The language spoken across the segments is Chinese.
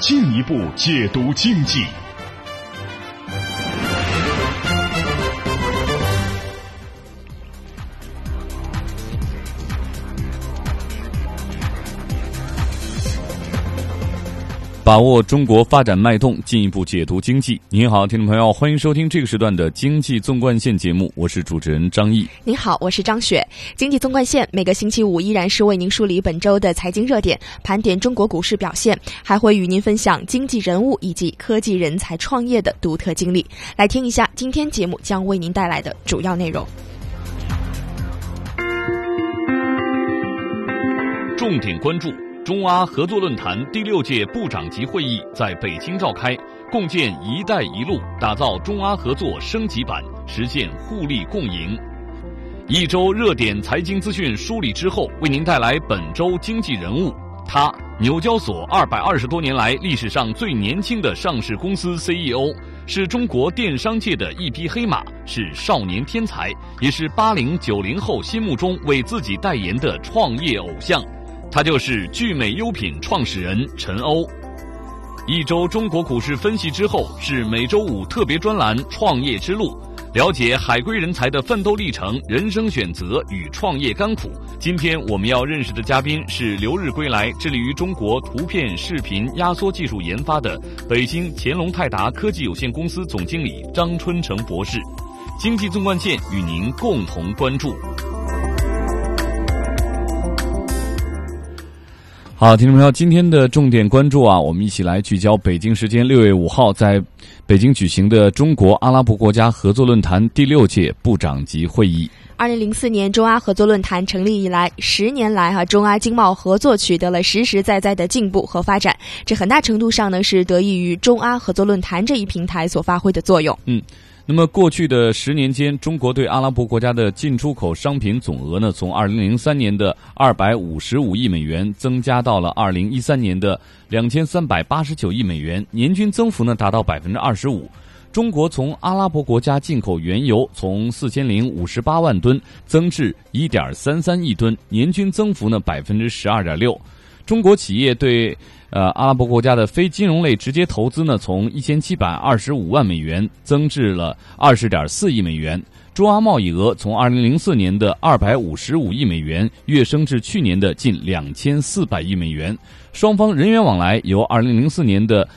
进一步解读经济。把握中国发展脉动，进一步解读经济。您好，听众朋友，欢迎收听这个时段的《经济纵贯线》节目，我是主持人张毅。您好，我是张雪。《经济纵贯线》每个星期五依然是为您梳理本周的财经热点，盘点中国股市表现，还会与您分享经济人物以及科技人才创业的独特经历。来听一下今天节目将为您带来的主要内容。重点关注。中阿合作论坛第六届部长级会议在北京召开，共建“一带一路”，打造中阿合作升级版，实现互利共赢。一周热点财经资讯梳理之后，为您带来本周经济人物。他，纽交所二百二十多年来历史上最年轻的上市公司 CEO，是中国电商界的一匹黑马，是少年天才，也是八零九零后心目中为自己代言的创业偶像。他就是聚美优品创始人陈欧。一周中国股市分析之后，是每周五特别专栏《创业之路》，了解海归人才的奋斗历程、人生选择与创业甘苦。今天我们要认识的嘉宾是留日归来、致力于中国图片视频压缩技术研发的北京乾隆泰达科技有限公司总经理张春成博士。经济纵贯线与您共同关注。好，听众朋友，今天的重点关注啊，我们一起来聚焦北京时间六月五号在北京举行的中国阿拉伯国家合作论坛第六届部长级会议。二零零四年中阿合作论坛成立以来，十年来哈，中阿经贸合作取得了实实在在的进步和发展，这很大程度上呢是得益于中阿合作论坛这一平台所发挥的作用。嗯。那么，过去的十年间，中国对阿拉伯国家的进出口商品总额呢，从二零零三年的二百五十五亿美元增加到了二零一三年的两千三百八十九亿美元，年均增幅呢达到百分之二十五。中国从阿拉伯国家进口原油从四千零五十八万吨增至一点三三亿吨，年均增幅呢百分之十二点六。中国企业对呃，阿拉伯国家的非金融类直接投资呢，从一千七百二十五万美元增至了二十点四亿美元。中阿贸易额从二零零四年的二百五十五亿美元跃升至去年的近两千四百亿美元。双方人员往来由二零零四年的。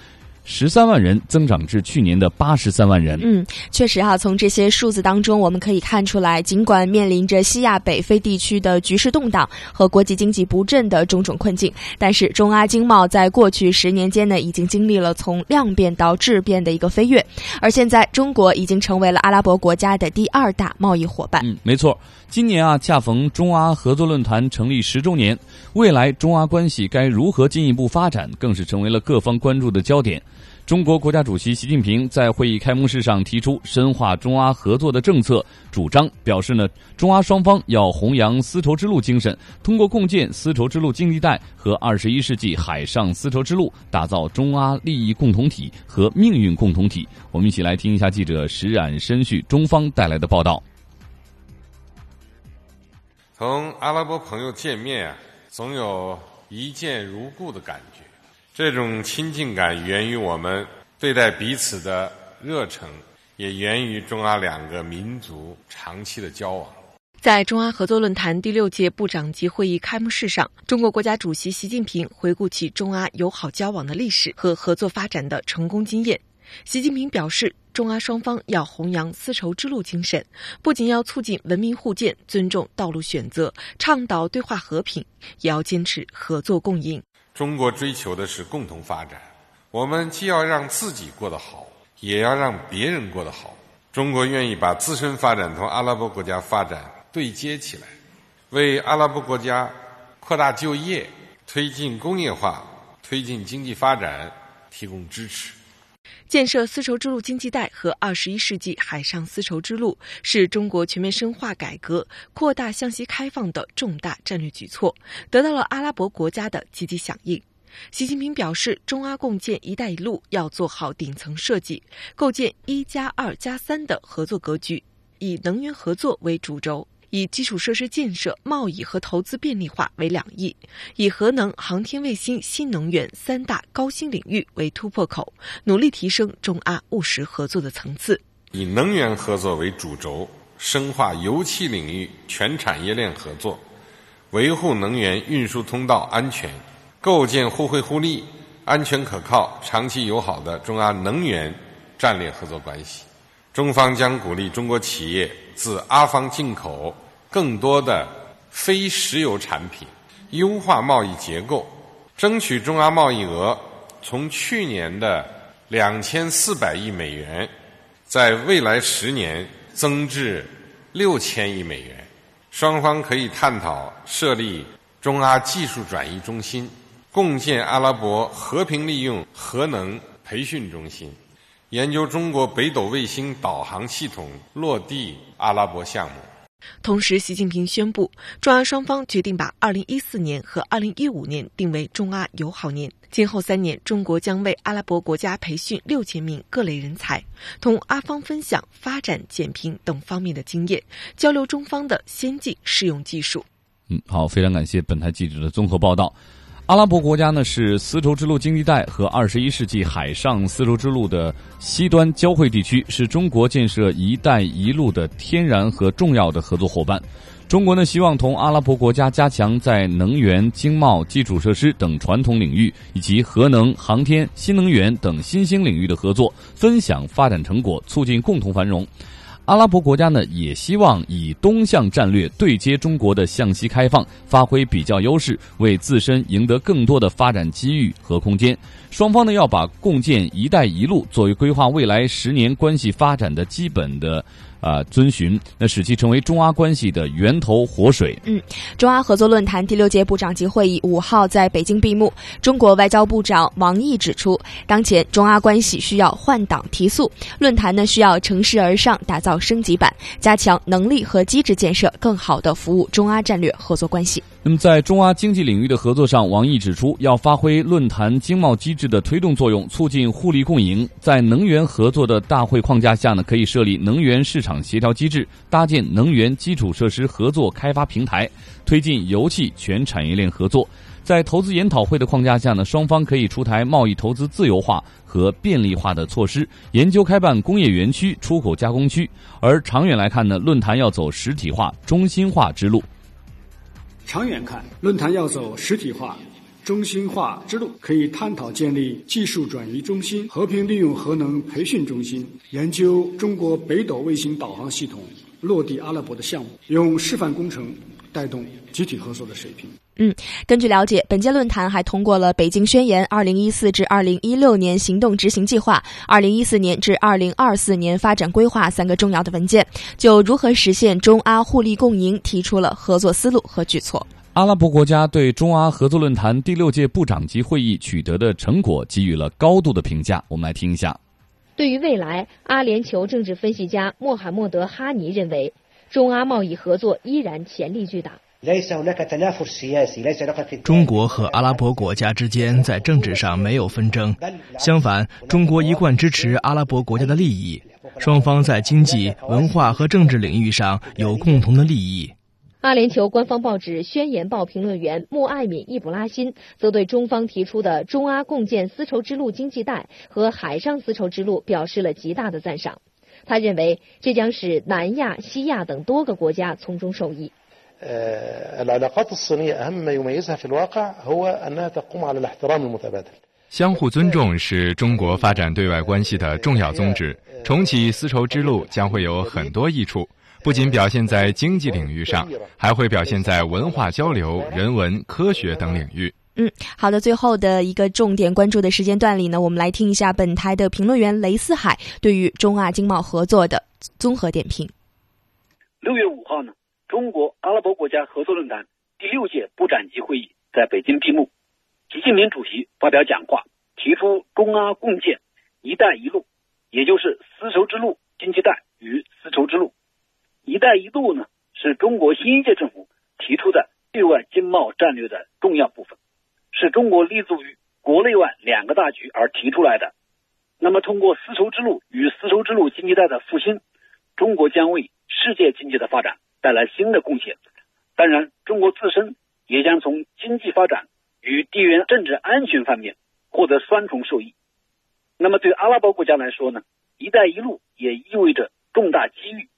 十三万人增长至去年的八十三万人。嗯，确实哈，从这些数字当中，我们可以看出来，尽管面临着西亚北非地区的局势动荡和国际经济不振的种种困境，但是中阿经贸在过去十年间呢，已经经历了从量变到质变的一个飞跃，而现在中国已经成为了阿拉伯国家的第二大贸易伙伴。嗯，没错。今年啊，恰逢中阿合作论坛成立十周年，未来中阿关系该如何进一步发展，更是成为了各方关注的焦点。中国国家主席习近平在会议开幕式上提出深化中阿合作的政策主张，表示呢，中阿双方要弘扬丝绸之路精神，通过共建丝绸之路经济带和二十一世纪海上丝绸之路，打造中阿利益共同体和命运共同体。我们一起来听一下记者石冉申旭中方带来的报道。同阿拉伯朋友见面啊，总有一见如故的感觉。这种亲近感源于我们对待彼此的热诚，也源于中阿两个民族长期的交往。在中阿合作论坛第六届部长级会议开幕式上，中国国家主席习近平回顾起中阿友好交往的历史和合作发展的成功经验。习近平表示。中阿双方要弘扬丝绸之路精神，不仅要促进文明互鉴、尊重道路选择、倡导对话和平，也要坚持合作共赢。中国追求的是共同发展，我们既要让自己过得好，也要让别人过得好。中国愿意把自身发展同阿拉伯国家发展对接起来，为阿拉伯国家扩大就业、推进工业化、推进经济发展、提供支持。建设丝绸之路经济带和二十一世纪海上丝绸之路是中国全面深化改革、扩大向西开放的重大战略举措，得到了阿拉伯国家的积极响应。习近平表示，中阿共建“一带一路”要做好顶层设计，构建“一加二加三”的合作格局，以能源合作为主轴。以基础设施建设、贸易和投资便利化为两翼，以核能、航天卫星、新能源三大高新领域为突破口，努力提升中阿务实合作的层次。以能源合作为主轴，深化油气领域全产业链合作，维护能源运输通道安全，构建互惠互利、安全可靠、长期友好的中阿能源战略合作关系。中方将鼓励中国企业自阿方进口更多的非石油产品，优化贸易结构，争取中阿贸易额从去年的两千四百亿美元，在未来十年增至六千亿美元。双方可以探讨设立中阿技术转移中心，共建阿拉伯和平利用核能培训中心。研究中国北斗卫星导航系统落地阿拉伯项目。同时，习近平宣布，中阿双方决定把2014年和2015年定为中阿友好年。今后三年，中国将为阿拉伯国家培训六千名各类人才，同阿方分享发展、减贫等方面的经验，交流中方的先进适用技术。嗯，好，非常感谢本台记者的综合报道。阿拉伯国家呢是丝绸之路经济带和二十一世纪海上丝绸之路的西端交汇地区，是中国建设“一带一路”的天然和重要的合作伙伴。中国呢希望同阿拉伯国家加强在能源、经贸、基础设施等传统领域，以及核能、航天、新能源等新兴领域的合作，分享发展成果，促进共同繁荣。阿拉伯国家呢，也希望以东向战略对接中国的向西开放，发挥比较优势，为自身赢得更多的发展机遇和空间。双方呢，要把共建“一带一路”作为规划未来十年关系发展的基本的。啊，遵循那使其成为中阿关系的源头活水。嗯，中阿合作论坛第六届部长级会议五号在北京闭幕。中国外交部长王毅指出，当前中阿关系需要换挡提速，论坛呢需要乘势而上，打造升级版，加强能力和机制建设，更好的服务中阿战略合作关系。那么，在中阿经济领域的合作上，王毅指出，要发挥论坛经贸机制的推动作用，促进互利共赢。在能源合作的大会框架下呢，可以设立能源市协调机制，搭建能源基础设施合作开发平台，推进油气全产业链合作。在投资研讨会的框架下呢，双方可以出台贸易投资自由化和便利化的措施，研究开办工业园区、出口加工区。而长远来看呢，论坛要走实体化、中心化之路。长远看，论坛要走实体化、中心化之路，可以探讨建立技术转移中心、和平利用核能培训中心，研究中国北斗卫星导航系统落地阿拉伯的项目，用示范工程带动集体合作的水平。嗯，根据了解，本届论坛还通过了《北京宣言》二零一四至二零一六年行动执行计划、二零一四年至二零二四年发展规划三个重要的文件，就如何实现中阿互利共赢提出了合作思路和举措。阿拉伯国家对中阿合作论坛第六届部长级会议取得的成果给予了高度的评价。我们来听一下。对于未来，阿联酋政治分析家穆罕默德·哈尼认为，中阿贸易合作依然潜力巨大。中国和阿拉伯国家之间在政治上没有纷争，相反，中国一贯支持阿拉伯国家的利益，双方在经济、文化和政治领域上有共同的利益。阿联酋官方报纸《宣言报》评论员穆艾敏·易卜拉欣则对中方提出的中阿共建丝绸之路经济带和海上丝绸之路表示了极大的赞赏。他认为，这将使南亚、西亚等多个国家从中受益。相互尊重是中国发展对外关系的重要宗旨。重启丝绸之路将会有很多益处，不仅表现在经济领域上，还会表现在文化交流、人文、科学等领域。嗯，好的。最后的一个重点关注的时间段里呢，我们来听一下本台的评论员雷思海对于中阿经贸合作的综合点评。六月五号呢？中国阿拉伯国家合作论坛第六届部长级会议在北京闭幕，习近平主席发表讲话，提出中阿共建“一带一路”，也就是丝绸之路经济带与丝绸之路。“一带一路”呢，是中国新一届政府提出的对外经贸战略的重要部分，是中国立足于国内外两个大局而提出来的。那么，通过丝绸之路与丝绸之路经济带的复兴，中国将为世界经济的发展带来新的贡献。当然，中国自身也将从经济发展与地缘政治安全方面获得双重受益。那么，对阿拉伯国家来说呢？“一带一路”也意味着重大机遇。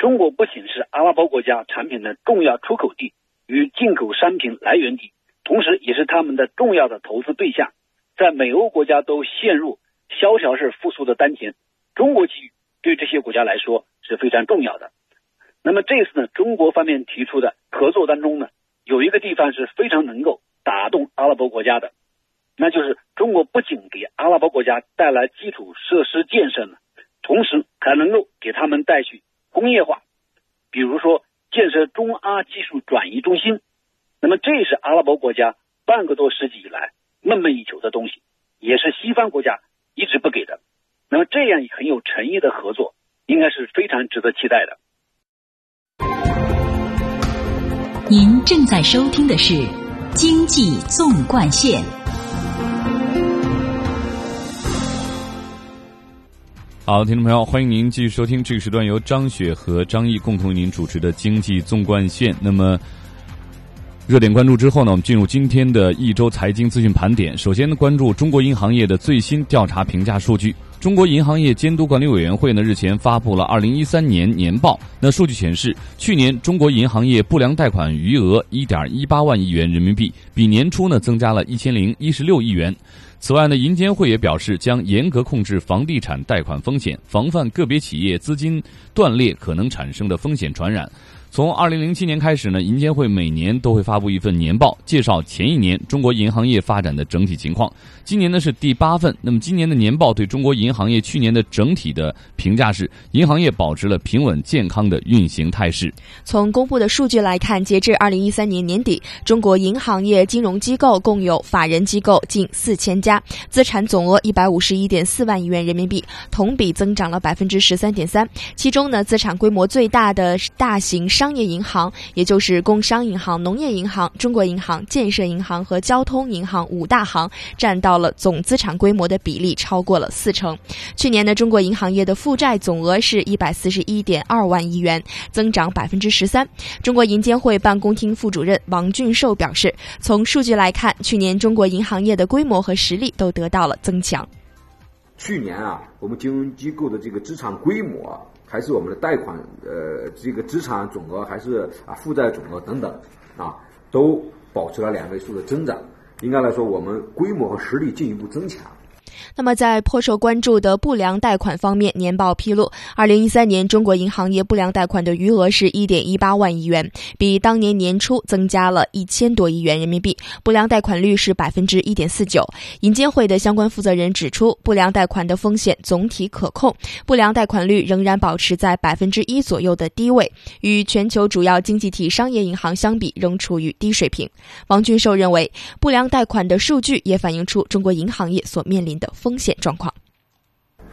中国不仅是阿拉伯国家产品的重要出口地与进口商品来源地，同时也是他们的重要的投资对象。在美欧国家都陷入萧条式复苏的当前，中国机遇对这些国家来说是非常重要的。那么这次呢，中国方面提出的合作当中呢，有一个地方是非常能够打动阿拉伯国家的，那就是中国不仅给阿拉伯国家带来基础设施建设呢，同时还能够给他们带去工业化，比如说建设中阿技术转移中心。那么这是阿拉伯国家半个多世纪以来梦寐以求的东西，也是西方国家一直不给的。那么这样很有诚意的合作，应该是非常值得期待的。您正在收听的是《经济纵贯线》。好，听众朋友，欢迎您继续收听这个时段由张雪和张毅共同为您主持的《经济纵贯线》。那么，热点关注之后呢，我们进入今天的一周财经资讯盘点。首先呢，关注中国银行业的最新调查评价数据。中国银行业监督管理委员会呢日前发布了二零一三年年报。那数据显示，去年中国银行业不良贷款余额一点一八万亿元人民币，比年初呢增加了一千零一十六亿元。此外呢，银监会也表示将严格控制房地产贷款风险，防范个别企业资金断裂可能产生的风险传染。从二零零七年开始呢，银监会每年都会发布一份年报，介绍前一年中国银行业发展的整体情况。今年呢是第八份。那么今年的年报对中国银行业去年的整体的评价是：银行业保持了平稳健康的运行态势。从公布的数据来看，截至二零一三年年底，中国银行业金融机构共有法人机构近四千家，资产总额一百五十一点四万亿元人民币，同比增长了百分之十三点三。其中呢，资产规模最大的大型。商业银行，也就是工商银行、农业银行、中国银行、建设银行和交通银行五大行，占到了总资产规模的比例超过了四成。去年呢，中国银行业的负债总额是一百四十一点二万亿元，增长百分之十三。中国银监会办公厅副主任王俊寿表示，从数据来看，去年中国银行业的规模和实力都得到了增强。去年啊，我们金融机构的这个资产规模。还是我们的贷款，呃，这个资产总额，还是啊负债总额等等，啊，都保持了两位数的增长。应该来说，我们规模和实力进一步增强。那么，在颇受关注的不良贷款方面，年报披露，二零一三年中国银行业不良贷款的余额是一点一八万亿元，比当年年初增加了一千多亿元人民币，不良贷款率是百分之一点四九。银监会的相关负责人指出，不良贷款的风险总体可控，不良贷款率仍然保持在百分之一左右的低位，与全球主要经济体商业银行相比，仍处于低水平。王俊寿认为，不良贷款的数据也反映出中国银行业所面临的。风险状况，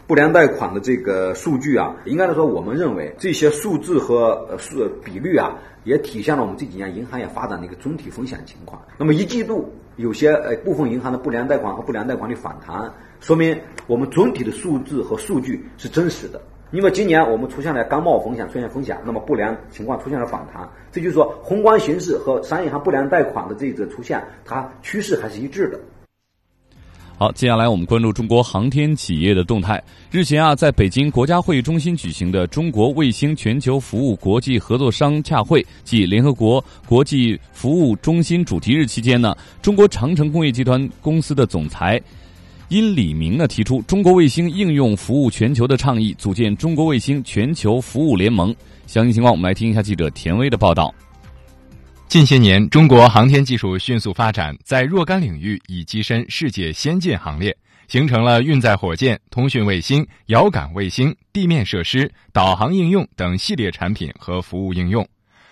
不良贷款的这个数据啊，应该来说，我们认为这些数字和呃数比率啊，也体现了我们这几年银行业发展的一个总体风险情况。那么一季度有些呃部分银行的不良贷款和不良贷款的反弹，说明我们总体的数字和数据是真实的。因为今年我们出现了刚冒风险出现风险，那么不良情况出现了反弹，这就是说宏观形势和商业银行不良贷款的这个出现，它趋势还是一致的。好，接下来我们关注中国航天企业的动态。日前啊，在北京国家会议中心举行的中国卫星全球服务国际合作商洽会暨联合国国际服务中心主题日期间呢，中国长城工业集团公司的总裁殷礼明呢提出中国卫星应用服务全球的倡议，组建中国卫星全球服务联盟。详细情况，我们来听一下记者田威的报道。近些年，中国航天技术迅速发展，在若干领域已跻身世界先进行列，形成了运载火箭、通讯卫星、遥感卫星、地面设施、导航应用等系列产品和服务应用。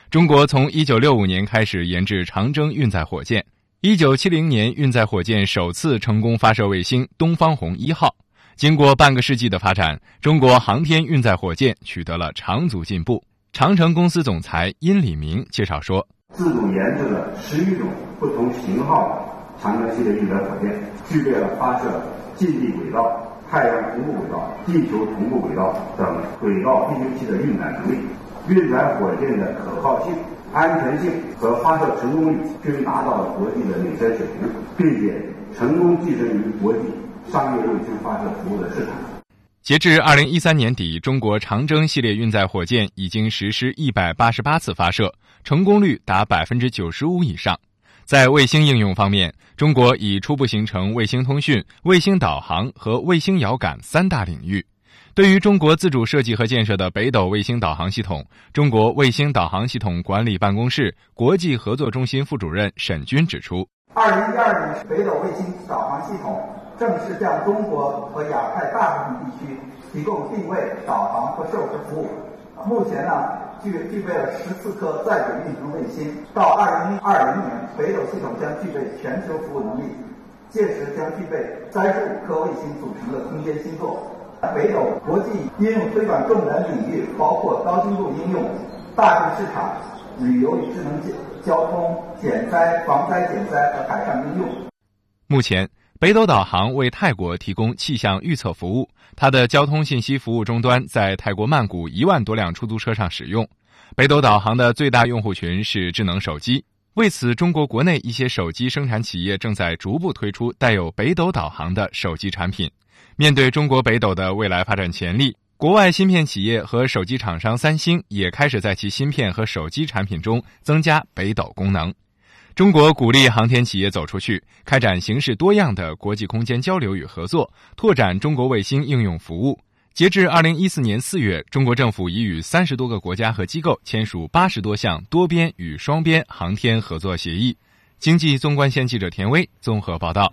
中国从1965年开始研制长征运载火箭一九七零年，运载火箭首次成功发射卫星“东方红一号”。经过半个世纪的发展，中国航天运载火箭取得了长足进步。长城公司总裁殷礼明介绍说：“自主研制了十余种不同型号的长征系列运载火箭，具备了发射近地轨道、太阳同步轨道、地球同步轨道等轨道飞行器的运载能力。运载火箭的可靠性。”安全性和发射成功率均达到了国际的领先水平，并且成功跻身于国际商业卫星发射服务的市场。截至二零一三年底，中国长征系列运载火箭已经实施一百八十八次发射，成功率达百分之九十五以上。在卫星应用方面，中国已初步形成卫星通讯、卫星导航和卫星遥感三大领域。对于中国自主设计和建设的北斗卫星导航系统，中国卫星导航系统管理办公室国际合作中心副主任沈军指出：，二零一二年，北斗卫星导航系统正式向中国和亚太大部分地区提供定位、导航和授时服务。目前呢，具具备了十四颗在轨运行卫星。到二零二零年，北斗系统将具备全球服务能力，届时将具备三十五颗卫星组成的空间星座。北斗国际应用推广重点领域包括高精度应用、大众市场、旅游与智能交交通、减灾、防灾减灾和海上应用。目前，北斗导航为泰国提供气象预测服务，它的交通信息服务终端在泰国曼谷一万多辆出租车上使用。北斗导航的最大用户群是智能手机，为此，中国国内一些手机生产企业正在逐步推出带有北斗导航的手机产品。面对中国北斗的未来发展潜力，国外芯片企业和手机厂商三星也开始在其芯片和手机产品中增加北斗功能。中国鼓励航天企业走出去，开展形式多样的国际空间交流与合作，拓展中国卫星应用服务。截至二零一四年四月，中国政府已与三十多个国家和机构签署八十多项多边与双边航天合作协议。经济纵贯线记者田威综合报道。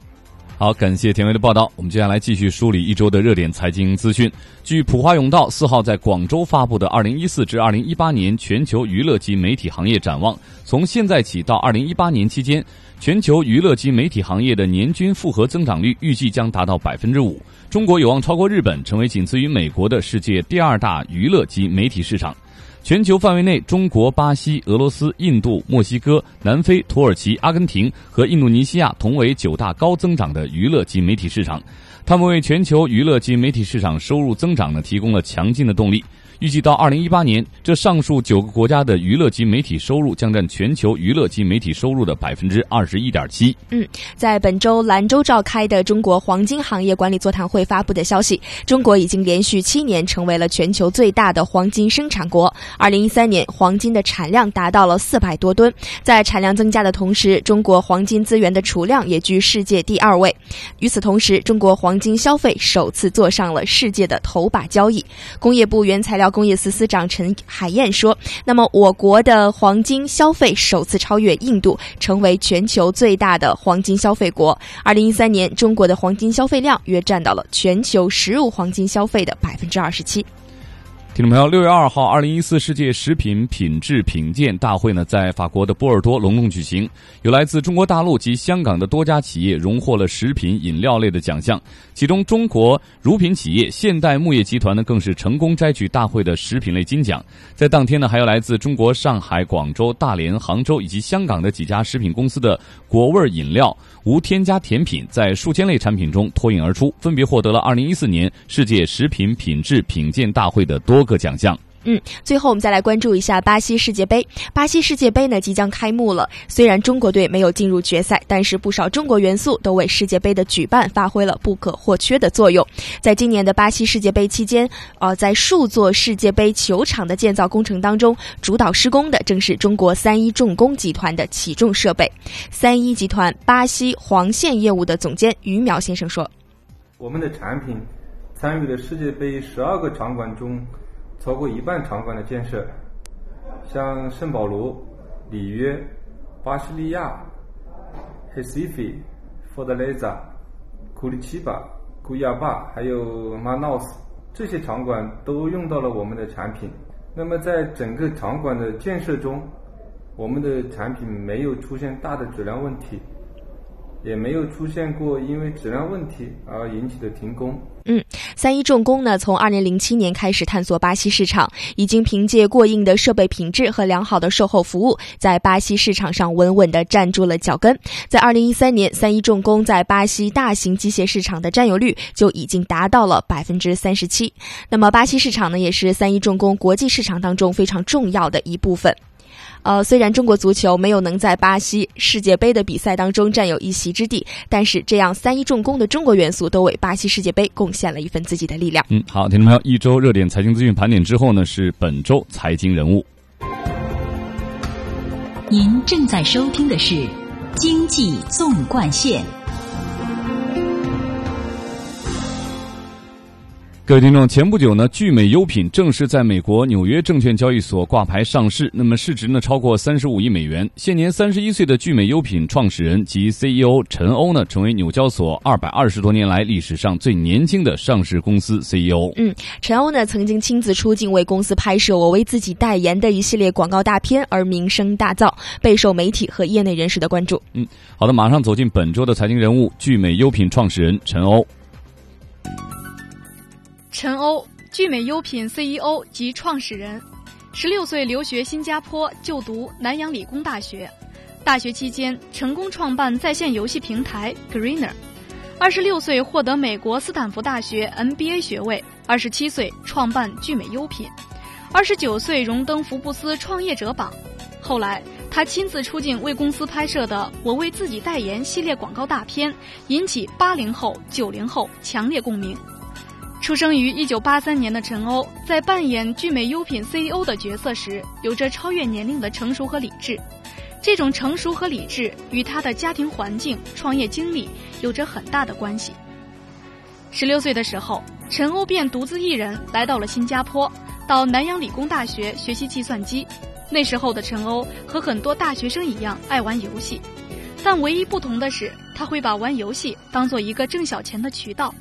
好，感谢田威的报道。我们接下来继续梳理一周的热点财经资讯。据普华永道四号在广州发布的《二零一四至二零一八年全球娱乐及媒体行业展望》，从现在起到二零一八年期间，全球娱乐及媒体行业的年均复合增长率预计将达到百分之五。中国有望超过日本，成为仅次于美国的世界第二大娱乐及媒体市场。全球范围内，中国、巴西、俄罗斯、印度、墨西哥、南非、土耳其、阿根廷和印度尼西亚同为九大高增长的娱乐及媒体市场，他们为全球娱乐及媒体市场收入增长呢提供了强劲的动力。预计到二零一八年，这上述九个国家的娱乐及媒体收入将占全球娱乐及媒体收入的百分之二十一点七。嗯，在本周兰州召开的中国黄金行业管理座谈会发布的消息，中国已经连续七年成为了全球最大的黄金生产国。二零一三年，黄金的产量达到了四百多吨。在产量增加的同时，中国黄金资源的储量也居世界第二位。与此同时，中国黄金消费首次坐上了世界的头把交椅。工业部原材料。工业司司长陈海燕说：“那么，我国的黄金消费首次超越印度，成为全球最大的黄金消费国。二零一三年，中国的黄金消费量约占到了全球实物黄金消费的百分之二十七。”听众朋友，六月二号，二零一四世界食品品质品鉴大会呢，在法国的波尔多隆重举行。有来自中国大陆及香港的多家企业荣获了食品饮料类的奖项，其中中国乳品企业现代牧业集团呢，更是成功摘取大会的食品类金奖。在当天呢，还有来自中国上海、广州、大连、杭州以及香港的几家食品公司的果味饮料、无添加甜品，在数千类产品中脱颖而出，分别获得了2014年世界食品品质品鉴大会的。多个奖项。嗯，最后我们再来关注一下巴西世界杯。巴西世界杯呢即将开幕了，虽然中国队没有进入决赛，但是不少中国元素都为世界杯的举办发挥了不可或缺的作用。在今年的巴西世界杯期间，呃，在数座世界杯球场的建造工程当中，主导施工的正是中国三一重工集团的起重设备。三一集团巴西黄线业务的总监于淼先生说：“我们的产品参与了世界杯十二个场馆中。”超过一半场馆的建设，像圣保罗、里约、巴西利亚、黑西菲、佛德雷扎、库里奇巴、古亚巴，还有马瑙斯这些场馆都用到了我们的产品。那么在整个场馆的建设中，我们的产品没有出现大的质量问题，也没有出现过因为质量问题而引起的停工。嗯，三一重工呢，从二零零七年开始探索巴西市场，已经凭借过硬的设备品质和良好的售后服务，在巴西市场上稳稳地站住了脚跟。在二零一三年，三一重工在巴西大型机械市场的占有率就已经达到了百分之三十七。那么，巴西市场呢，也是三一重工国际市场当中非常重要的一部分。呃，虽然中国足球没有能在巴西世界杯的比赛当中占有一席之地，但是这样三一重工的中国元素都为巴西世界杯贡献了一份自己的力量。嗯，好，听众朋友，一周热点财经资讯盘点之后呢，是本周财经人物。您正在收听的是《经济纵贯线》。各位听众，前不久呢，聚美优品正式在美国纽约证券交易所挂牌上市，那么市值呢超过三十五亿美元。现年三十一岁的聚美优品创始人及 CEO 陈欧呢，成为纽交所二百二十多年来历史上最年轻的上市公司 CEO。嗯，陈欧呢曾经亲自出镜为公司拍摄我为自己代言的一系列广告大片，而名声大噪，备受媒体和业内人士的关注。嗯，好的，马上走进本周的财经人物——聚美优品创始人陈欧。陈欧，聚美优品 CEO 及创始人，十六岁留学新加坡，就读南洋理工大学。大学期间成功创办在线游戏平台 Greener。二十六岁获得美国斯坦福大学 MBA 学位。二十七岁创办聚美优品。二十九岁荣登福布斯创业者榜。后来他亲自出镜为公司拍摄的《我为自己代言》系列广告大片，引起八零后、九零后强烈共鸣。出生于一九八三年的陈欧，在扮演聚美优品 CEO 的角色时，有着超越年龄的成熟和理智。这种成熟和理智与他的家庭环境、创业经历有着很大的关系。十六岁的时候，陈欧便独自一人来到了新加坡，到南洋理工大学学习计算机。那时候的陈欧和很多大学生一样爱玩游戏，但唯一不同的是，他会把玩游戏当做一个挣小钱的渠道。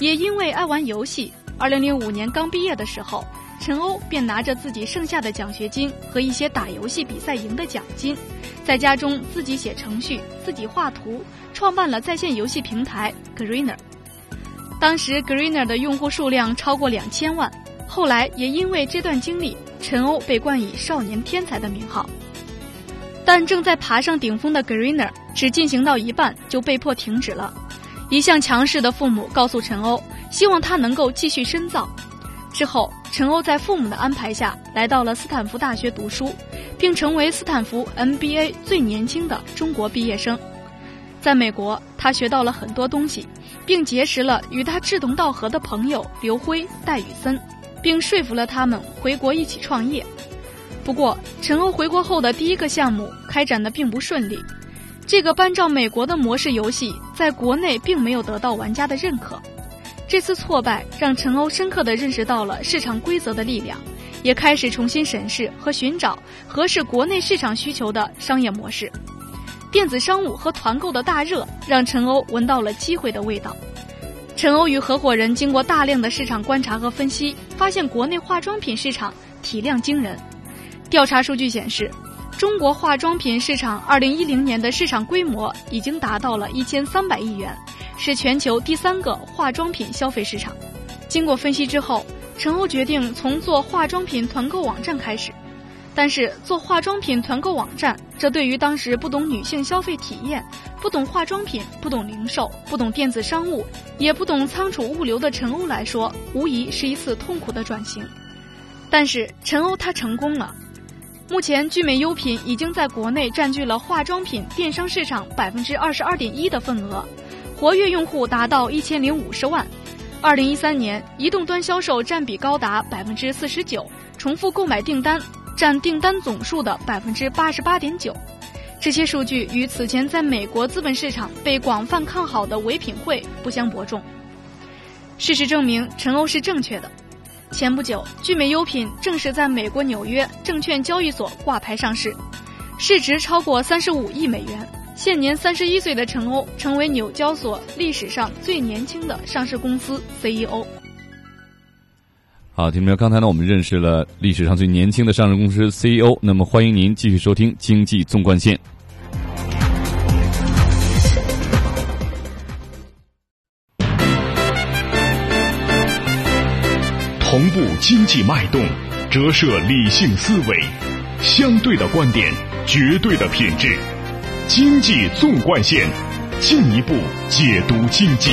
也因为爱玩游戏，二零零五年刚毕业的时候，陈欧便拿着自己剩下的奖学金和一些打游戏比赛赢的奖金，在家中自己写程序、自己画图，创办了在线游戏平台 Greener。当时 Greener 的用户数量超过两千万。后来也因为这段经历，陈欧被冠以“少年天才”的名号。但正在爬上顶峰的 Greener 只进行到一半就被迫停止了。一向强势的父母告诉陈欧，希望他能够继续深造。之后，陈欧在父母的安排下来到了斯坦福大学读书，并成为斯坦福 MBA 最年轻的中国毕业生。在美国，他学到了很多东西，并结识了与他志同道合的朋友刘辉、戴宇森，并说服了他们回国一起创业。不过，陈欧回国后的第一个项目开展的并不顺利。这个搬照美国的模式游戏在国内并没有得到玩家的认可，这次挫败让陈欧深刻地认识到了市场规则的力量，也开始重新审视和寻找合适国内市场需求的商业模式。电子商务和团购的大热让陈欧闻到了机会的味道。陈欧与合伙人经过大量的市场观察和分析，发现国内化妆品市场体量惊人。调查数据显示。中国化妆品市场二零一零年的市场规模已经达到了一千三百亿元，是全球第三个化妆品消费市场。经过分析之后，陈欧决定从做化妆品团购网站开始。但是做化妆品团购网站，这对于当时不懂女性消费体验、不懂化妆品、不懂零售、不懂电子商务、也不懂仓储物流的陈欧来说，无疑是一次痛苦的转型。但是陈欧他成功了。目前，聚美优品已经在国内占据了化妆品电商市场百分之二十二点一的份额，活跃用户达到一千零五十万。二零一三年，移动端销售占比高达百分之四十九，重复购买订单占订单总数的百分之八十八点九。这些数据与此前在美国资本市场被广泛看好的唯品会不相伯仲。事实证明，陈欧是正确的。前不久，聚美优品正式在美国纽约证券交易所挂牌上市，市值超过三十五亿美元。现年三十一岁的陈欧成为纽交所历史上最年轻的上市公司 CEO。好，听众朋友，刚才呢，我们认识了历史上最年轻的上市公司 CEO。那么，欢迎您继续收听《经济纵贯线》。同步经济脉动，折射理性思维，相对的观点，绝对的品质。经济纵贯线，进一步解读经济。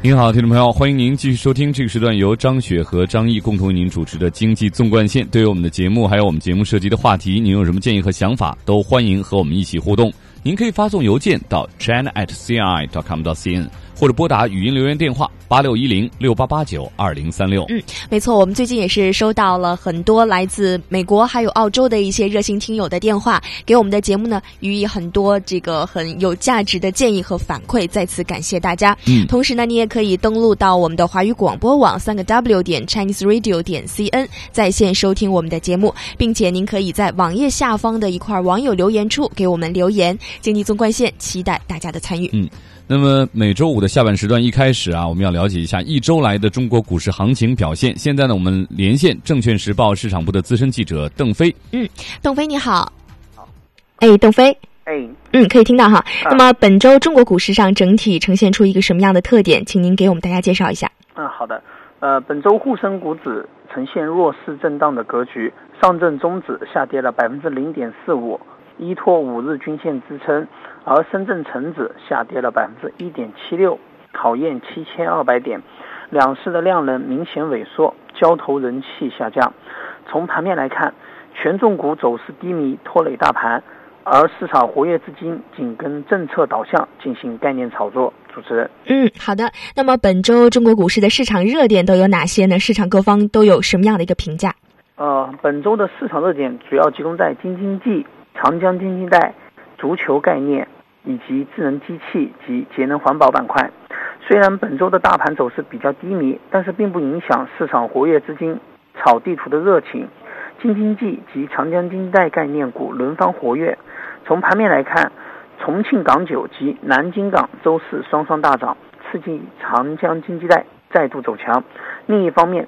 您好，听众朋友，欢迎您继续收听这个时段由张雪和张毅共同为您主持的《经济纵贯线》。对于我们的节目，还有我们节目涉及的话题，您有什么建议和想法，都欢迎和我们一起互动。您可以发送邮件到 china at ci dot com dot cn。或者拨打语音留言电话八六一零六八八九二零三六。嗯，没错，我们最近也是收到了很多来自美国还有澳洲的一些热心听友的电话，给我们的节目呢予以很多这个很有价值的建议和反馈，再次感谢大家。嗯，同时呢，你也可以登录到我们的华语广播网三个 W 点 Chinese Radio 点 CN 在线收听我们的节目，并且您可以在网页下方的一块网友留言处给我们留言。经济纵贯线，期待大家的参与。嗯。那么每周五的下半时段一开始啊，我们要了解一下一周来的中国股市行情表现。现在呢，我们连线证券时报市场部的资深记者邓飞。嗯，邓飞你好。好。哎，邓飞。哎。嗯，可以听到哈。那么本周中国股市上整体呈现出一个什么样的特点？请您给我们大家介绍一下。嗯，好的。呃，本周沪深股指呈现弱势震荡的格局，上证综指下跌了百分之零点四五。依托五日均线支撑，而深圳成指下跌了百分之一点七六，考验七千二百点。两市的量能明显萎缩，交投人气下降。从盘面来看，权重股走势低迷，拖累大盘，而市场活跃资金紧跟政策导向进行概念炒作。主持人，嗯，好的。那么本周中国股市的市场热点都有哪些呢？市场各方都有什么样的一个评价？呃，本周的市场热点主要集中在京津冀。长江经济带、足球概念以及智能机器及节能环保板块，虽然本周的大盘走势比较低迷，但是并不影响市场活跃资金炒地图的热情。京津冀及长江经济带概念股轮番活跃。从盘面来看，重庆港九及南京港周四双双大涨，刺激长江经济带再度走强。另一方面，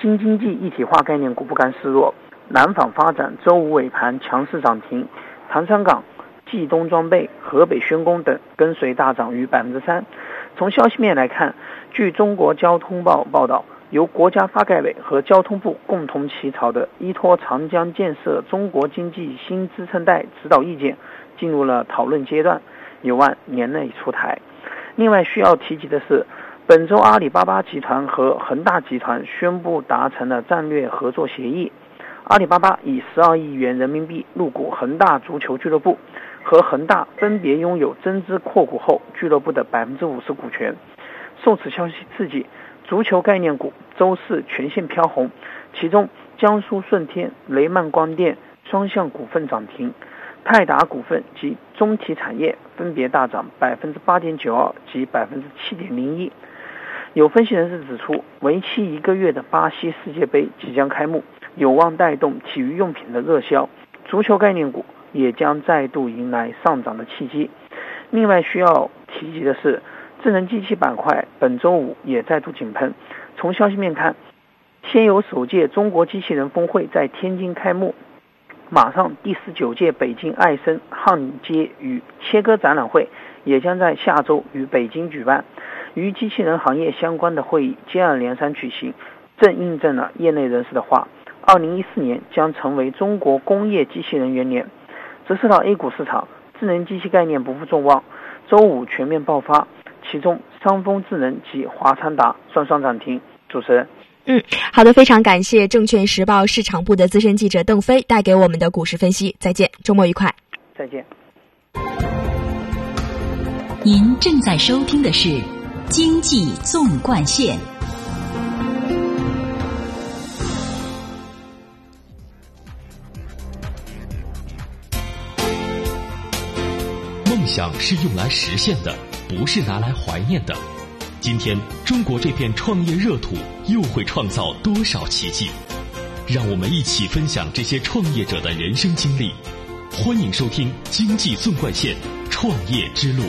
京津冀一体化概念股不甘示弱。南纺发展周五尾盘强势涨停，唐山港、冀东装备、河北宣工等跟随大涨逾百分之三。从消息面来看，据中国交通报报道，由国家发改委和交通部共同起草的依托长江建设中国经济新支撑带指导意见进入了讨论阶段，有望年内出台。另外需要提及的是，本周阿里巴巴集团和恒大集团宣布达成了战略合作协议。阿里巴巴以十二亿元人民币入股恒大足球俱乐部，和恒大分别拥有增资扩股后俱乐部的百分之五十股权。受此消息刺激，足球概念股周四全线飘红，其中江苏舜天、雷曼光电双向股份涨停，泰达股份及中体产业分别大涨百分之八点九二及百分之七点零一。有分析人士指出，为期一个月的巴西世界杯即将开幕。有望带动体育用品的热销，足球概念股也将再度迎来上涨的契机。另外需要提及的是，智能机器板块本周五也再度井喷。从消息面看，先有首届中国机器人峰会在天津开幕，马上第十九届北京爱森焊接与切割展览会也将在下周于北京举办，与机器人行业相关的会议接二连三举行，正印证了业内人士的话。二零一四年将成为中国工业机器人元年。则是到 A 股市场，智能机器概念不负众望，周五全面爆发，其中商丰智能及华昌达双双涨停。主持人，嗯，好的，非常感谢证券时报市场部的资深记者邓飞带给我们的股市分析。再见，周末愉快。再见。您正在收听的是《经济纵贯线》。想是用来实现的，不是拿来怀念的。今天，中国这片创业热土又会创造多少奇迹？让我们一起分享这些创业者的人生经历。欢迎收听《经济纵贯线》创业之路。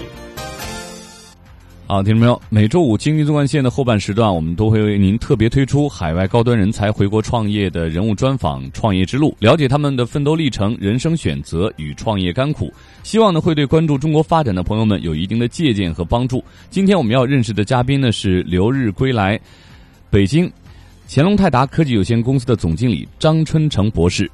好，听众朋友，每周五经济纵贯线的后半时段，我们都会为您特别推出海外高端人才回国创业的人物专访、创业之路，了解他们的奋斗历程、人生选择与创业甘苦。希望呢会对关注中国发展的朋友们有一定的借鉴和帮助。今天我们要认识的嘉宾呢是留日归来，北京乾隆泰达科技有限公司的总经理张春成博士。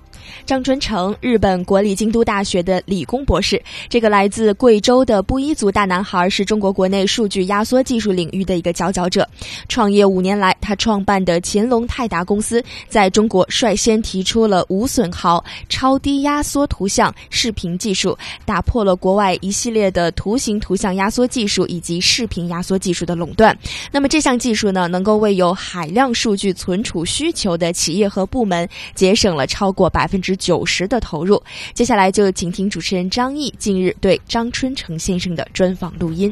张春成，日本国立京都大学的理工博士。这个来自贵州的布依族大男孩是中国国内数据压缩技术领域的一个佼佼者。创业五年来，他创办的乾隆泰达公司在中国率先提出了无损耗、超低压缩图像视频技术，打破了国外一系列的图形图像压缩技术以及视频压缩技术的垄断。那么这项技术呢，能够为有海量数据存储需求的企业和部门节省了超过百分之。九十的投入。接下来就请听主持人张毅近日对张春成先生的专访录音。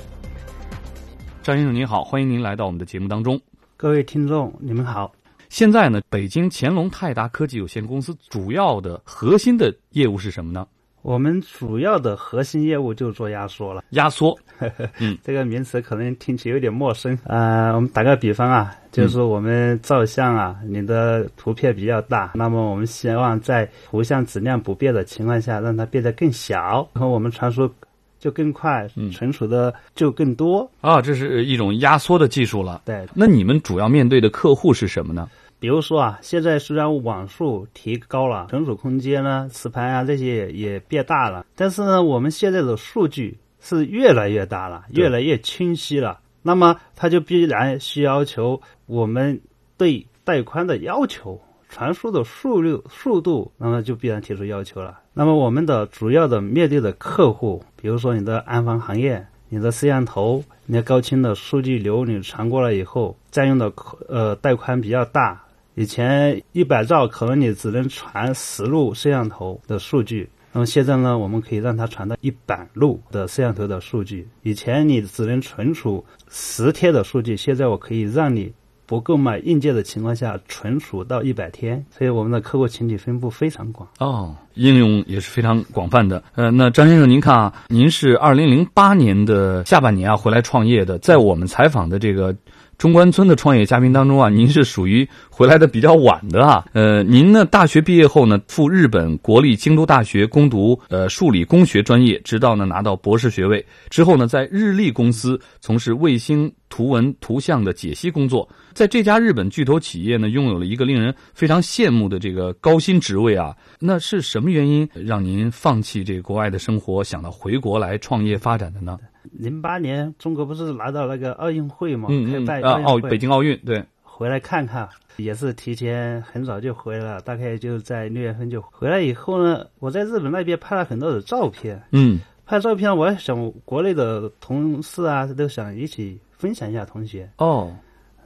张先生您好，欢迎您来到我们的节目当中。各位听众，你们好。现在呢，北京乾隆泰达科技有限公司主要的核心的业务是什么呢？我们主要的核心业务就是做压缩了。压缩，嗯，这个名词可能听起有点陌生。呃，我们打个比方啊，就是我们照相啊，你的图片比较大，那么我们希望在图像质量不变的情况下，让它变得更小，然后我们传输就更快，存储的就更多。啊，这是一种压缩的技术了。对，那你们主要面对的客户是什么呢？比如说啊，现在虽然网速提高了，存储空间呢、磁盘啊这些也变大了，但是呢，我们现在的数据是越来越大了，越来越清晰了。那么它就必然需要求我们对带宽的要求、传输的速率、速度，那么就必然提出要求了。那么我们的主要的面对的客户，比如说你的安防行业、你的摄像头、你的高清的数据流你传过来以后，占用的呃带宽比较大。以前一百兆可能你只能传十路摄像头的数据，那么现在呢，我们可以让它传到一百路的摄像头的数据。以前你只能存储十天的数据，现在我可以让你不购买硬件的情况下存储到一百天。所以我们的客户群体分布非常广哦，应用也是非常广泛的。呃，那张先生，您看啊，您是二零零八年的下半年啊回来创业的，在我们采访的这个。中关村的创业嘉宾当中啊，您是属于回来的比较晚的啊。呃，您呢大学毕业后呢，赴日本国立京都大学攻读呃数理工学专业，直到呢拿到博士学位之后呢，在日立公司从事卫星图文图像的解析工作。在这家日本巨头企业呢，拥有了一个令人非常羡慕的这个高薪职位啊。那是什么原因让您放弃这个国外的生活，想到回国来创业发展的呢？零八年，中国不是拿到那个奥运会嘛？嗯嗯。啊，奥北京奥运对。回来看看，也是提前很早就回来了，大概就在六月份就回来。以后呢，我在日本那边拍了很多的照片。嗯。拍照片，我想国内的同事啊，都想一起分享一下同学。哦。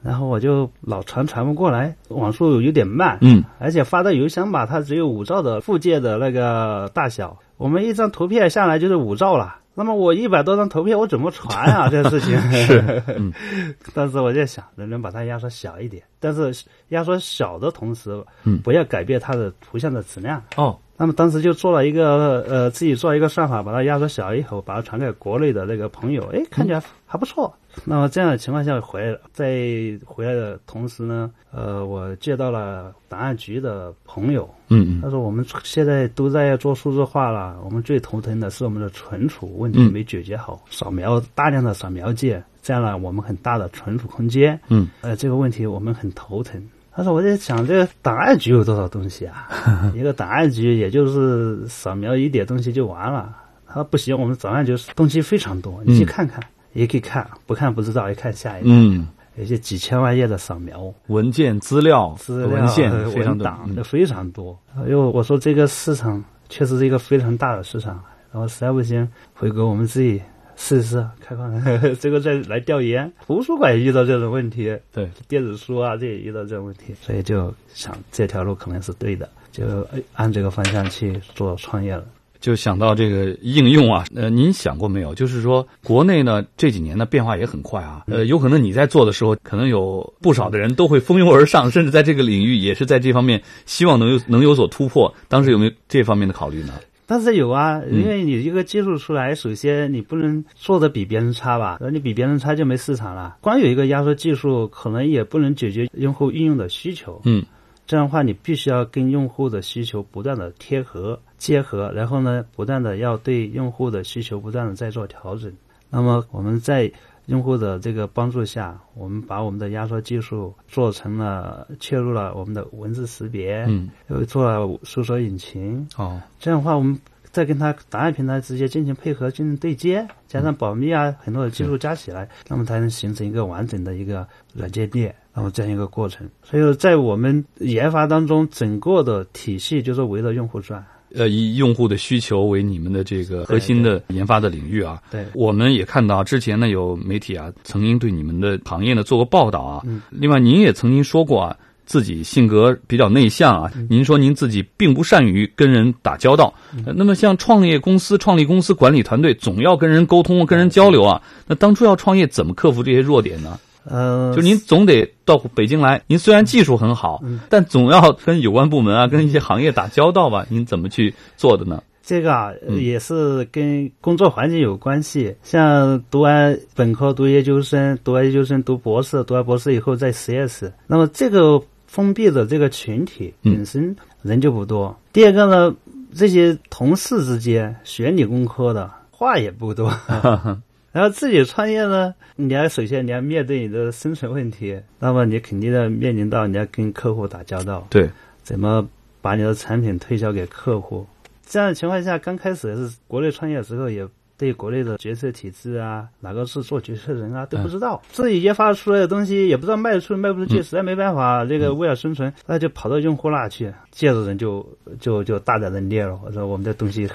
然后我就老传传不过来，网速有点慢。嗯。而且发到邮箱吧，它只有五兆的附件的那个大小，我们一张图片下来就是五兆了。那么我一百多张图片我怎么传啊？这个事情是，嗯，当时我在想，能不能把它压缩小一点？但是压缩小的同时，嗯，不要改变它的图像的质量。哦，那么当时就做了一个呃，自己做一个算法，把它压缩小以后，把它传给国内的那个朋友，哎，看起来还不错。那么这样的情况下回来了，在回来的同时呢，呃，我接到了档案局的朋友，嗯，他说我们现在都在做数字化了，我们最头疼的是我们的存储问题没解决好，扫描大量的扫描件占了我们很大的存储空间，嗯，呃，这个问题我们很头疼。他说我在想这个档案局有多少东西啊？一个档案局也就是扫描一点东西就完了。他说不行，我们档案局东西非常多，你去看看。也可以看，不看不知道，一看吓一跳。嗯，有些几千万页的扫描文件、资料、资料、文献非常档，非常多。因为我说这个市场确实是一个非常大的市场，然后实在不行，回国我们自己试一试开放，这个再来调研。图书馆也遇到这种问题，对，电子书啊，这也遇到这种问题，所以就想这条路可能是对的，就按这个方向去做创业了。就想到这个应用啊，呃，您想过没有？就是说，国内呢这几年的变化也很快啊，呃，有可能你在做的时候，可能有不少的人都会蜂拥而上，甚至在这个领域也是在这方面希望能有能有所突破。当时有没有这方面的考虑呢？但是有啊，因为你一个技术出来，首先你不能做的比别人差吧？那你比别人差就没市场了。光有一个压缩技术，可能也不能解决用户应用的需求。嗯，这样的话，你必须要跟用户的需求不断的贴合、结合，然后呢，不断的要对用户的需求不断的在做调整。那么我们在用户的这个帮助下，我们把我们的压缩技术做成了切入了我们的文字识别，嗯，又做了搜索引擎。哦，这样的话，我们再跟它答案平台直接进行配合、进行对接，加上保密啊，很多的技术加起来，那么才能形成一个完整的一个软件链，然后这样一个过程。所以在我们研发当中，整个的体系就是围着用户转。呃，以用户的需求为你们的这个核心的研发的领域啊。对，我们也看到之前呢有媒体啊曾经对你们的行业呢做过报道啊。嗯。另外，您也曾经说过啊，自己性格比较内向啊。您说您自己并不善于跟人打交道。呃那么，像创业公司、创立公司管理团队总要跟人沟通、跟人交流啊。那当初要创业，怎么克服这些弱点呢？呃，就您总得到北京来，您虽然技术很好，但总要跟有关部门啊、跟一些行业打交道吧？您怎么去做的呢？这个啊，嗯也是跟工作环境有关系。像读完本科、读研究生、读完研究生、读博士，读完博士以后在实验室，那么这个封闭的这个群体本身人就不多。第二个呢，这些同事之间学理工科的话也不多。然后自己创业呢，你要首先你要面对你的生存问题，那么你肯定要面临到你要跟客户打交道，对，怎么把你的产品推销给客户？这样的情况下，刚开始是国内创业的时候，也对国内的决策体制啊，哪个是做决策人啊都不知道，自己研发出来的东西也不知道卖得出卖不出去，实在没办法，这个为了生存，那就跑到用户那去，借着人就就就大胆的列了，我说我们的东西。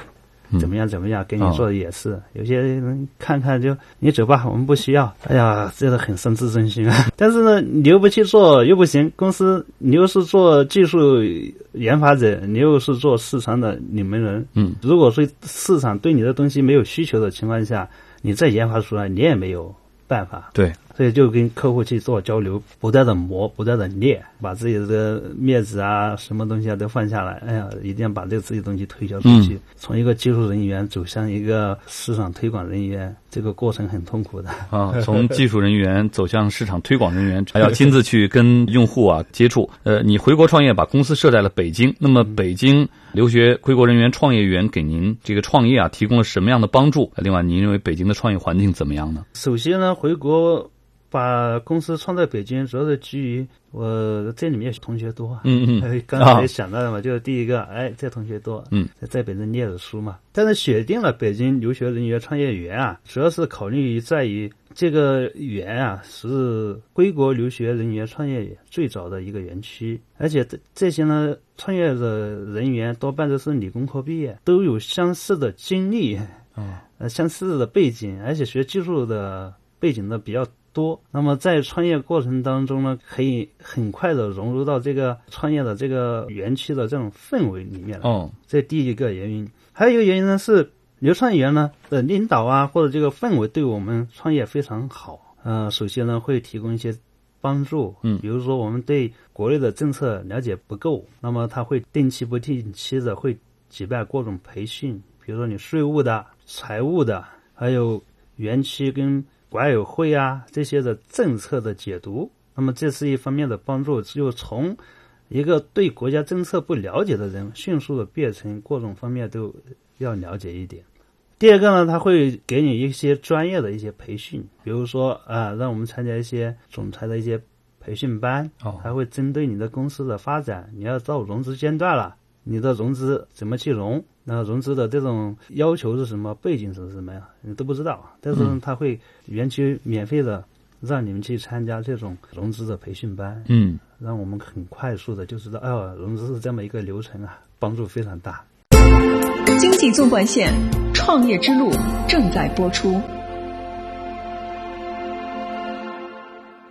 怎么样？怎么样？给你做的也是，有些人看看就你走吧，我们不需要。哎呀，这个很伤自尊心啊！但是呢，你又不去做又不行。公司你又是做技术研发者，你又是做市场的领门人。嗯，如果说市场对你的东西没有需求的情况下，你再研发出来，你也没有办法。对。所以就跟客户去做交流，不断的磨，不断的练，把自己的面子啊，什么东西啊都放下来。哎呀，一定要把这个自己东西推销出去。嗯、从一个技术人员走向一个市场推广人员，这个过程很痛苦的啊。从技术人员走向市场推广人员，还要亲自去跟用户啊接触。呃，你回国创业，把公司设在了北京。那么北京留学归国人员、创业员给您这个创业啊提供了什么样的帮助？另外，您认为北京的创业环境怎么样呢？首先呢，回国。把公司创在北京，主要是基于我这里面同学多，嗯嗯，刚才也想到的嘛，就是第一个，哎，这同学多，嗯，在北京念的书嘛。但是选定了北京留学人员创业园啊，主要是考虑在于这个园啊是归国留学人员创业最早的一个园区，而且这这些呢创业的人员多半都是理工科毕业，都有相似的经历，啊、呃，相似的背景，而且学技术的背景呢比较。多，那么在创业过程当中呢，可以很快的融入到这个创业的这个园区的这种氛围里面。哦，这第一个原因，还有一个原因呢是流创业园呢的领导啊或者这个氛围对我们创业非常好。呃，首先呢会提供一些帮助，嗯，比如说我们对国内的政策了解不够，那么他会定期不定期的会举办各种培训，比如说你税务的、财务的，还有园区跟。管委会啊，这些的政策的解读，那么这是一方面的帮助，就从一个对国家政策不了解的人，迅速的变成各种方面都要了解一点。第二个呢，他会给你一些专业的一些培训，比如说啊，让我们参加一些总裁的一些培训班，哦，还会针对你的公司的发展，你要到融资阶段了，你的融资怎么去融？那融资的这种要求是什么？背景是什么呀？你都不知道。但是他会园区免费的让你们去参加这种融资的培训班，嗯，让我们很快速的就知道，哦，融资是这么一个流程啊，帮助非常大。经济纵贯线，创业之路正在播出。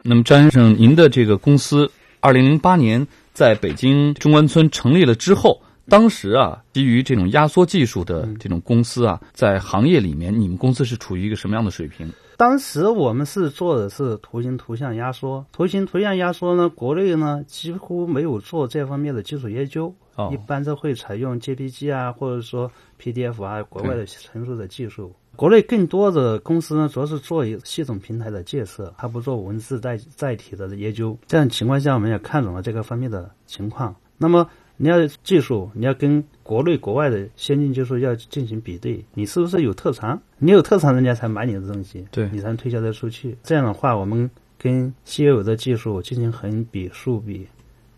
那么，张先生，您的这个公司二零零八年在北京中关村成立了之后。当时啊，基于这种压缩技术的这种公司啊，在行业里面，你们公司是处于一个什么样的水平？当时我们是做的是图形图像压缩，图形图像压缩呢，国内呢几乎没有做这方面的基础研究，哦、一般都会采用 JPG 啊，或者说 PDF 啊，国外的成熟的技术。国内更多的公司呢，主要是做系统平台的建设，它不做文字载载体的研究。这样情况下，我们也看懂了这个方面的情况。那么你要技术，你要跟国内国外的先进技术要进行比对，你是不是有特长？你有特长，人家才买你的东西，对你才能推销得出去。这样的话，我们跟现有的技术进行横比竖比，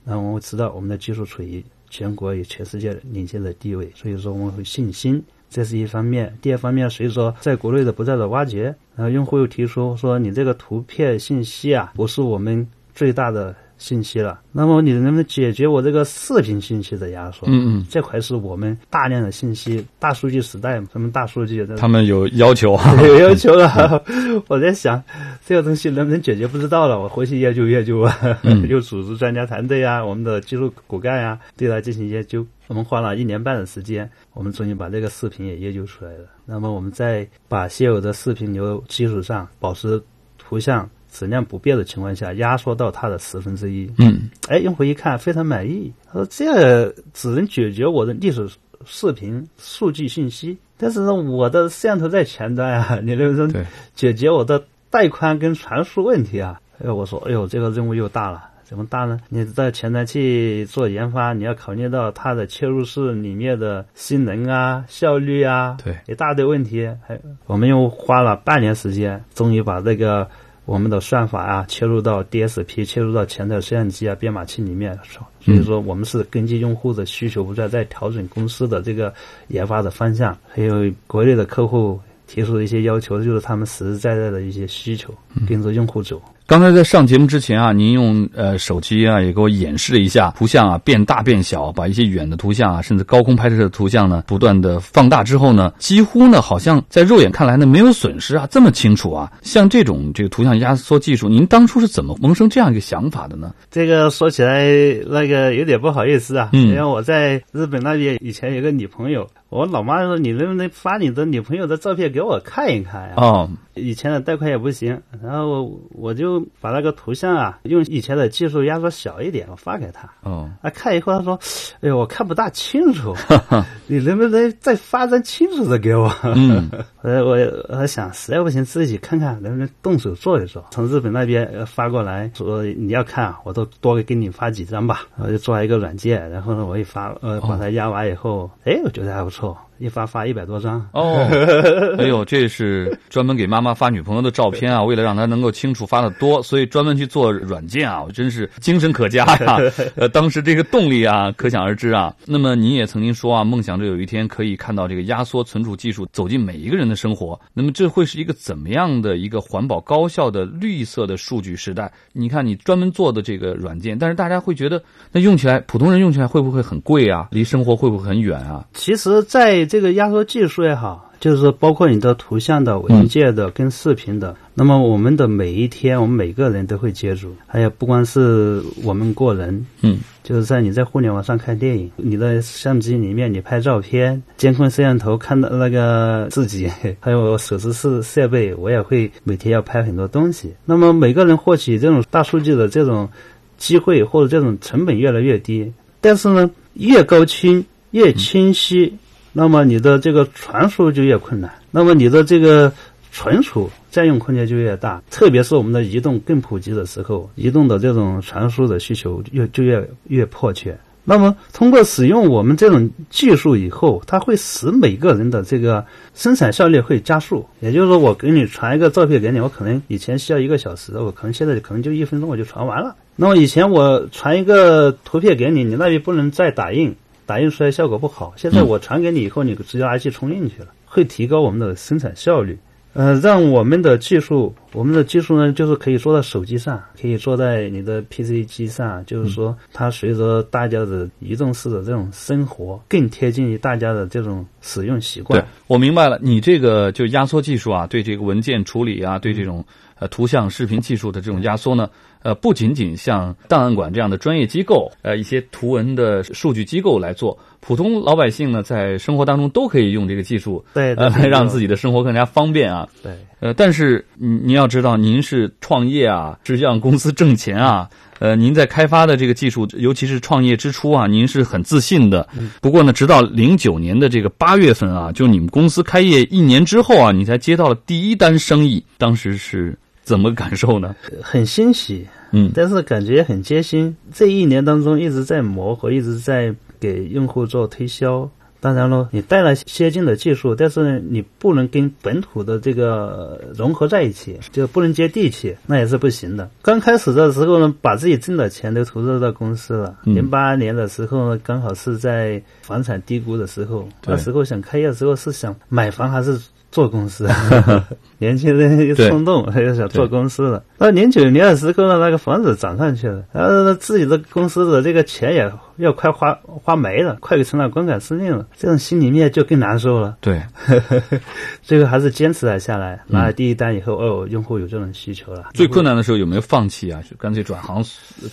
然后我们知道我们的技术处于全国与全世界领先的地位，所以说我们会信心。这是一方面，第二方面，随着在国内的不断的挖掘，然后用户又提出说，你这个图片信息啊，不是我们最大的信息了。那么你能不能解决我这个视频信息的压缩？嗯嗯，这块是我们大量的信息，大数据时代嘛，什么大数据？他们有要求啊，有要求了。我在想，这个东西能不能解决？不知道了，我回去研究研究啊，嗯、又组织专家团队啊，我们的技术骨干呀，对它进行研究。我们花了一年半的时间，我们终于把这个视频也研究出来了。那么我们在把现有的视频流基础上，保持图像质量不变的情况下，压缩到它的十分之一。嗯，哎，用户一看非常满意，他说这只能解决我的历史视频数据信息，但是呢，我的摄像头在前端啊，你能不能解决我的带宽跟传输问题啊？哎，我说，哎呦，这个任务又大了。怎么大呢？你在前端去做研发，你要考虑到它的切入式里面的性能啊、效率啊，对，一大堆问题。还我们又花了半年时间，终于把这个我们的算法啊切入到 DSP，切入到前台摄像机啊、编码器里面。所以说，我们是根据用户的需求，不断在调整公司的这个研发的方向。还有国内的客户提出的一些要求，就是他们实实在在的一些需求，跟着用户走。刚才在上节目之前啊，您用呃手机啊也给我演示了一下图像啊变大变小，把一些远的图像啊，甚至高空拍摄的图像呢，不断的放大之后呢，几乎呢好像在肉眼看来呢没有损失啊，这么清楚啊。像这种这个图像压缩技术，您当初是怎么萌生这样一个想法的呢？这个说起来那个有点不好意思啊，嗯，因为我在日本那边以前有个女朋友，我老妈说你能不能发你的女朋友的照片给我看一看呀？哦，以前的贷款也不行，然后我就把那个图像啊，用以前的技术压缩小一点，我发给他。哦，啊，看以后他说：“哎呦，我看不大清楚，你能不能再发张清楚的给我？”嗯，呃，我我想实在不行自己看看能不能动手做一做。从日本那边发过来说你要看，我都多给你发几张吧。我就做了一个软件，然后呢，我一发，呃，把它压完以后，哎，我觉得还不错。一发发一百多张哦，哎呦，这是专门给妈妈发女朋友的照片啊！为了让她能够清楚发的多，所以专门去做软件啊！我真是精神可嘉呀！呃，当时这个动力啊，可想而知啊。那么你也曾经说啊，梦想着有一天可以看到这个压缩存储技术走进每一个人的生活。那么这会是一个怎么样的一个环保、高效的绿色的数据时代？你看你专门做的这个软件，但是大家会觉得那用起来，普通人用起来会不会很贵啊？离生活会不会很远啊？其实，在这个压缩技术也好，就是包括你的图像的、文件的跟视频的，那么我们的每一天，我们每个人都会接触。还有不光是我们个人，嗯，就是在你在互联网上看电影，你的相机里面你拍照片，监控摄像头看到那个自己，还有手持式设备，我也会每天要拍很多东西。那么每个人获取这种大数据的这种机会或者这种成本越来越低，但是呢，越高清越清晰。那么你的这个传输就越困难，那么你的这个存储占用空间就越大，特别是我们的移动更普及的时候，移动的这种传输的需求越就越越迫切。那么通过使用我们这种技术以后，它会使每个人的这个生产效率会加速。也就是说，我给你传一个照片给你，我可能以前需要一个小时，我可能现在可能就一分钟我就传完了。那么以前我传一个图片给你，你那边不能再打印。打印出来效果不好，现在我传给你以后，你直接拿去冲印去了，会提高我们的生产效率。呃，让我们的技术，我们的技术呢，就是可以做到手机上，可以做在你的 PC 机上，就是说，它随着大家的移动式的这种生活，更贴近于大家的这种使用习惯。对，我明白了，你这个就压缩技术啊，对这个文件处理啊，对这种呃图像、视频技术的这种压缩呢。呃，不仅仅像档案馆这样的专业机构，呃，一些图文的数据机构来做，普通老百姓呢，在生活当中都可以用这个技术，对，呃，来让自己的生活更加方便啊。对，呃，但是您您要知道，您是创业啊，是让公司挣钱啊。呃，您在开发的这个技术，尤其是创业之初啊，您是很自信的。不过呢，直到零九年的这个八月份啊，就你们公司开业一年之后啊，你才接到了第一单生意，当时是怎么感受呢？很欣喜，嗯，但是感觉很艰辛。这一年当中一直在磨合，一直在给用户做推销。当然了，你带了先进的技术，但是你不能跟本土的这个融合在一起，就不能接地气，那也是不行的。刚开始的时候呢，把自己挣的钱都投入到公司了。零八年的时候呢，刚好是在房产低谷的时候，那时候想开业的时候是想买房还是做公司？年轻人一冲动，他就想做公司了。那零九年的时候呢，那个房子涨上去了，然后自己的公司的这个钱也要快花花没了，快给成了光杆司令了，这种心里面就更难受了。对，最 后还是坚持了下来，拿了第一单以后，哦，用户有这种需求了。最困难的时候有没有放弃啊？就干脆转行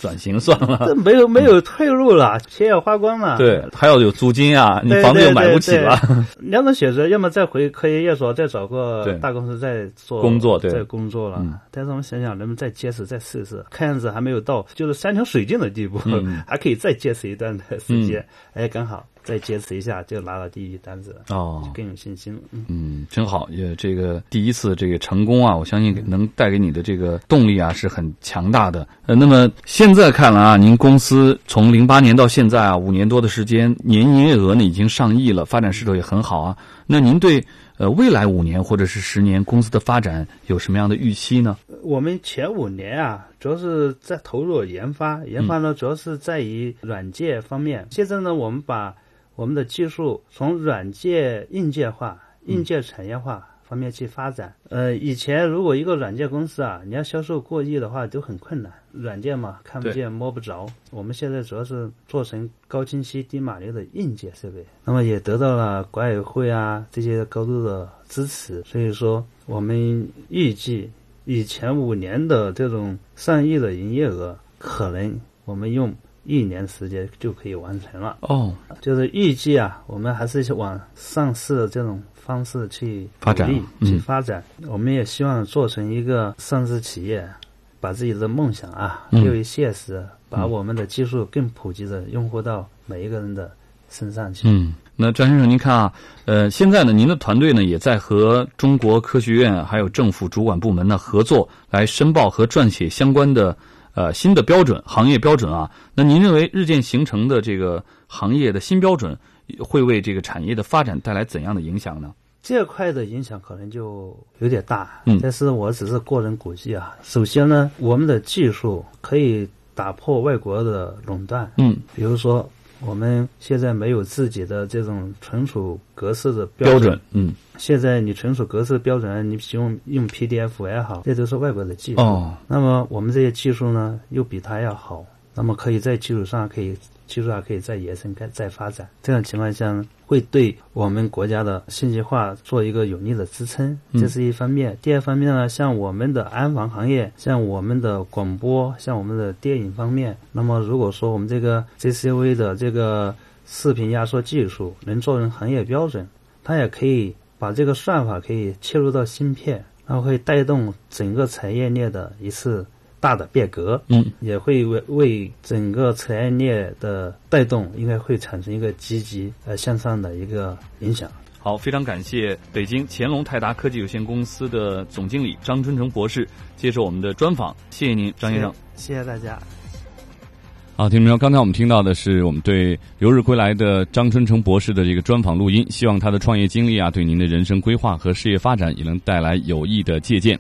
转型算了？这 没有没有退路了，钱也花光了。对，还要有租金啊，你房子又买不起了。两种选择，要么再回科研院所，再找个大公司再做工作，对再工作了。但是我们想想，能不能再坚持再试试？看样子还没有到就是山穷水尽的地步，还可以再坚持一段的时间。哎，刚好再坚持一下，就拿到第一单子哦，更有信心了。嗯，真好，也这个第一次这个成功啊，我相信能带给你的这个动力啊是很强大的。呃，那么现在看来啊，您公司从零八年到现在啊，五年多的时间，年营业额呢已经上亿了，发展势头也很好啊。那您对呃未来五年或者是十年公司的发展有什么样的预期呢？我们前五年啊，主要是在投入研发，研发呢主要是在于软件方面。现在呢，我们把我们的技术从软件硬件化、硬件产业化方面去发展。呃，以前如果一个软件公司啊，你要销售过亿的话，都很困难。软件嘛，看不见摸不着。我们现在主要是做成高清晰、低码流的硬件设备，那么也得到了管委会啊这些高度的支持。所以说，我们预计。以前五年的这种上亿的营业额，可能我们用一年时间就可以完成了。哦，就是预计啊，我们还是往上市的这种方式去发展，去发展。我们也希望做成一个上市企业，把自己的梦想啊变为现实，把我们的技术更普及的用户到每一个人的身上去。嗯。那张先生，您看啊，呃，现在呢，您的团队呢也在和中国科学院还有政府主管部门呢合作，来申报和撰写相关的呃新的标准、行业标准啊。那您认为日渐形成的这个行业的新标准，会为这个产业的发展带来怎样的影响呢？这块的影响可能就有点大，嗯，但是我只是个人估计啊。首先呢，我们的技术可以打破外国的垄断，嗯，比如说。我们现在没有自己的这种存储格式的标准，嗯，现在你存储格式标准，你使用用 PDF 也好，这都是外国的技术。哦，那么我们这些技术呢，又比它要好，那么可以在基础上可以。技术上可以再延伸、再再发展，这种情况下呢，会对我们国家的信息化做一个有力的支撑，这是一方面。第二方面呢，像我们的安防行业，像我们的广播，像我们的电影方面，那么如果说我们这个 JCV 的这个视频压缩技术能做成行业标准，它也可以把这个算法可以切入到芯片，然后会带动整个产业链的一次。大的变革，嗯，也会为为整个产业链的带动，应该会产生一个积极呃向上的一个影响。好，非常感谢北京乾隆泰达科技有限公司的总经理张春成博士接受我们的专访，谢谢您，张先生，谢谢大家。好，听众朋友，刚才我们听到的是我们对留日归来的张春成博士的这个专访录音，希望他的创业经历啊，对您的人生规划和事业发展也能带来有益的借鉴。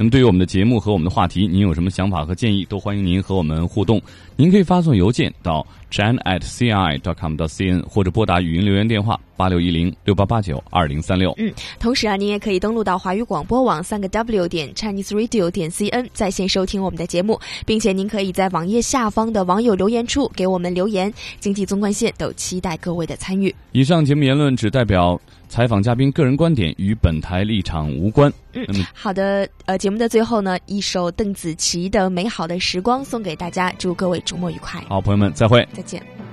那么，对于我们的节目和我们的话题，您有什么想法和建议，都欢迎您和我们互动。您可以发送邮件到 chan at ci dot com dot cn，或者拨打语音留言电话八。八六一零六八八九二零三六。嗯，同时啊，您也可以登录到华语广播网三个 W 点 Chinese Radio 点 CN 在线收听我们的节目，并且您可以在网页下方的网友留言处给我们留言。经济纵贯线都期待各位的参与。以上节目言论只代表采访嘉宾个人观点，与本台立场无关。嗯好的，呃，节目的最后呢，一首邓紫棋的《美好的时光》送给大家，祝各位周末愉快，好，朋友们，再会。再再见。